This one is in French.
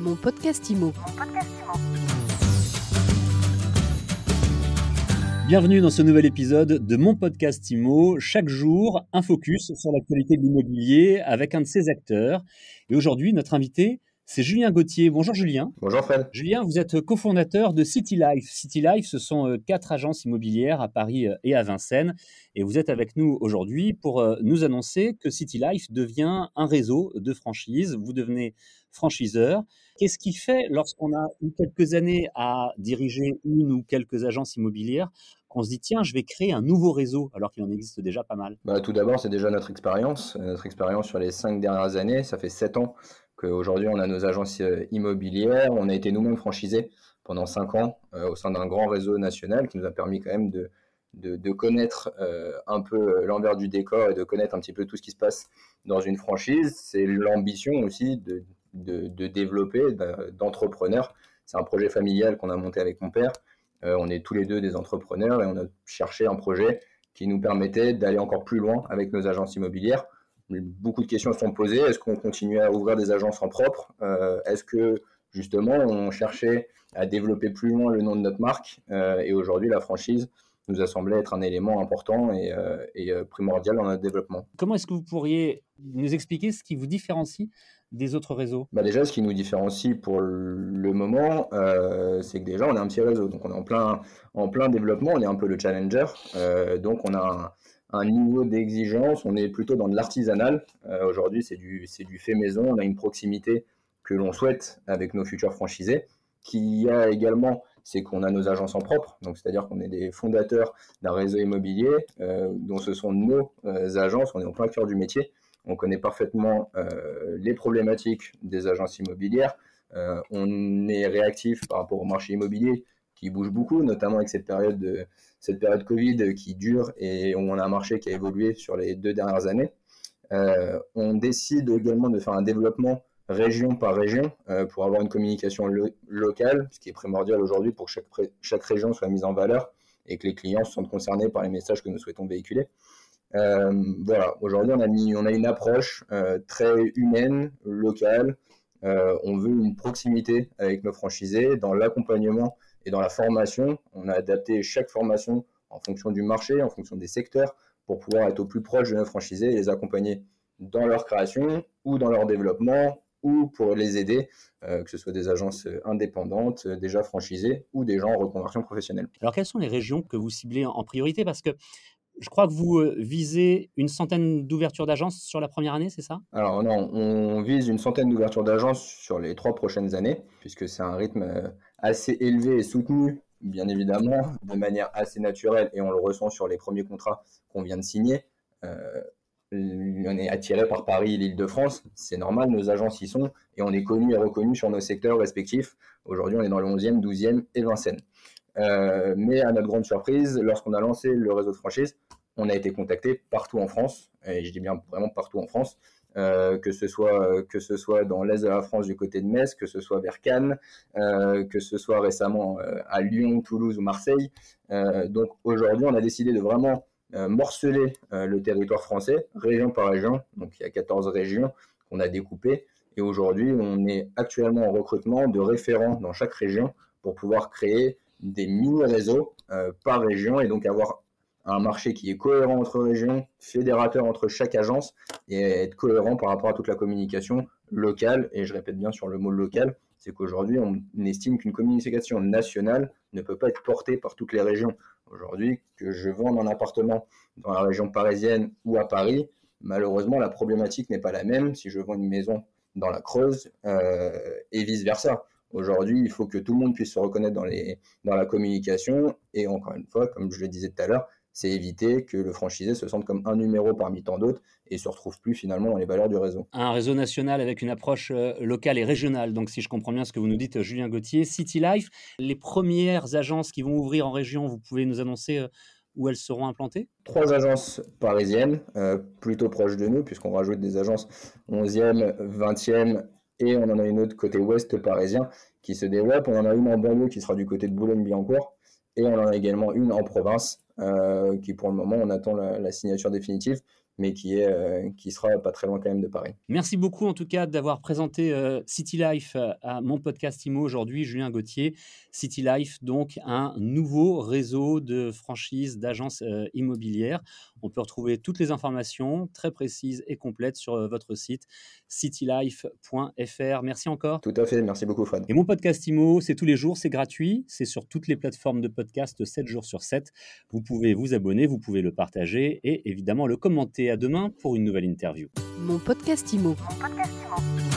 Mon podcast IMO. Bienvenue dans ce nouvel épisode de mon podcast IMO. Chaque jour, un focus sur l'actualité de l'immobilier avec un de ses acteurs. Et aujourd'hui, notre invité, c'est Julien Gauthier. Bonjour Julien. Bonjour Fred. Julien, vous êtes cofondateur de City Life. City Life, ce sont euh, quatre agences immobilières à Paris euh, et à Vincennes. Et vous êtes avec nous aujourd'hui pour euh, nous annoncer que City Life devient un réseau de franchises. Vous devenez franchiseur. Qu'est-ce qui fait, lorsqu'on a eu quelques années à diriger une ou quelques agences immobilières, qu'on se dit tiens, je vais créer un nouveau réseau alors qu'il en existe déjà pas mal? Bah, Tout d'abord, c'est déjà notre expérience. Notre expérience sur les cinq dernières années, ça fait sept ans qu'aujourd'hui on a nos agences euh, immobilières. On a été nous-mêmes franchisés pendant cinq ans euh, au sein d'un grand réseau national qui nous a permis quand même de, connaître euh, un peu l'envers du décor et de connaître un petit peu tout ce qui se passe dans une franchise. C'est l'ambition aussi de, de développer, d'entrepreneurs. C'est un projet familial qu'on a monté avec mon père. on est tous les deux des entrepreneurs et on a cherché un projet qui nous permettait d'aller encore plus loin avec nos agences immobilières beaucoup de questions sont posées. Est-ce qu'on continue à ouvrir des agences en propre? Euh, Est-ce que justement on cherchait à développer plus loin le nom de notre marque? Euh, Et aujourd'hui, la franchise nous a semblé être un élément important et, euh, primordial dans notre développement. Comment est-ce que vous pourriez nous expliquer ce qui vous différencie des autres réseaux bah Déjà, ce qui nous différencie pour le moment, c'est que déjà, on est un petit réseau. Donc, on est en plein, en plein développement, on est un peu le challenger. donc, on a un, niveau d'exigence, on est plutôt dans de l'artisanal. Euh, aujourd'hui, c'est du, du fait maison, on a une proximité que l'on souhaite avec nos futurs franchisés. Qui a également, c'est qu'on a nos agences en propre, c'est-à-dire qu'on est des fondateurs d'un réseau immobilier, euh, dont ce sont nos euh, agences, on est en plein cœur du métier, on connaît parfaitement les problématiques des agences immobilières, on est réactif par rapport au marché immobilier qui bouge beaucoup, notamment avec cette période de, cette Covid qui dure et où on a un marché qui a évolué sur les deux dernières années. Euh, on décide également de faire un développement région par région euh, pour avoir une communication locale, ce qui est primordial aujourd'hui pour que chaque, chaque région soit mise en valeur et que les clients se sentent concernés par les messages que nous souhaitons véhiculer. Euh, voilà, aujourd'hui on a, une approche très humaine, locale. on veut une proximité avec nos franchisés dans l'accompagnement et dans la formation, on a adapté chaque formation en fonction du marché, en fonction des secteurs, pour pouvoir être au plus proche de nos franchisés et les accompagner dans leur création ou dans leur développement ou pour les aider, euh, que ce soit des agences indépendantes, euh, déjà franchisées ou des gens en reconversion professionnelle. Alors quelles sont les régions que vous ciblez en priorité? Parce que je crois que vous euh, visez une centaine d'ouvertures d'agences sur la première année, c'est ça? Alors non, on vise une centaine d'ouvertures d'agences sur les trois prochaines années, puisque c'est un rythme assez élevé et soutenu, bien évidemment, de manière assez naturelle, et on le ressent sur les premiers contrats qu'on vient de signer. Euh, on est attiré par Paris et l'Île-de-France, c'est normal, nos agences y sont, et on est connu et reconnu sur nos secteurs respectifs. Aujourd'hui, on est dans le 11e, 12e et Vincennes. Euh, mais à notre grande surprise, lorsqu'on a lancé le réseau de franchise, on a été contacté partout en France, et je dis bien vraiment partout en France, euh, que, ce soit, que ce soit dans l'est de la France du côté de Metz, que ce soit vers Cannes, euh, que ce soit récemment à Lyon, Toulouse ou Marseille. donc aujourd'hui, on a décidé de vraiment morceler le territoire français, région par région. Donc il y a 14 régions qu'on a découpées. Et aujourd'hui, on est actuellement en recrutement de référents dans chaque région pour pouvoir créer des mini-réseaux par région et donc avoir un marché qui est cohérent entre régions, fédérateur entre chaque agence et être cohérent par rapport à toute la communication locale. Et je répète bien sur le mot local, c'est qu'aujourd'hui, on estime qu'une communication nationale ne peut pas être portée par toutes les régions. Aujourd'hui, que je vende un appartement dans la région parisienne ou à Paris, malheureusement, la problématique n'est pas la même si je vends une maison dans la Creuse euh, et vice-versa. Aujourd'hui, il faut que tout le monde puisse se reconnaître dans, les, dans la communication. Et encore une fois, comme je le disais tout à l'heure, c'est éviter que le franchisé se sente comme un numéro parmi tant d'autres et se retrouve plus finalement dans les valeurs du réseau. Un réseau national avec une approche euh, locale et régionale. Donc si je comprends bien ce que vous nous dites, Julien Gauthier, City Life, les premières agences qui vont ouvrir en région, vous pouvez nous annoncer euh, où elles seront implantées? Trois agences parisiennes, euh, plutôt proches de nous, puisqu'on rajoute des agences 11e, 20e, et on en a une autre côté ouest parisien qui se développe. On en a une en banlieue qui sera du côté de Boulogne-Billancourt, et on en a également une en province, euh, qui pour le moment, on attend la, signature définitive, mais qui, est, euh, qui sera pas très loin quand même de Paris. Merci beaucoup en tout cas d'avoir présenté euh, City Life euh, à mon podcast IMO aujourd'hui, Julien Gauthier. City Life, donc un nouveau réseau de franchises d'agences immobilières. On peut retrouver toutes les informations très précises et complètes sur votre site citylife.fr. Merci encore. Tout à fait, merci beaucoup Fred. Et mon podcast IMO, c'est tous les jours, c'est gratuit, c'est sur toutes les plateformes de podcast 7 jours sur 7. Vous pouvez vous abonner, vous pouvez le partager et évidemment le commenter. À demain pour une nouvelle interview. Mon podcast Mon podcast IMO.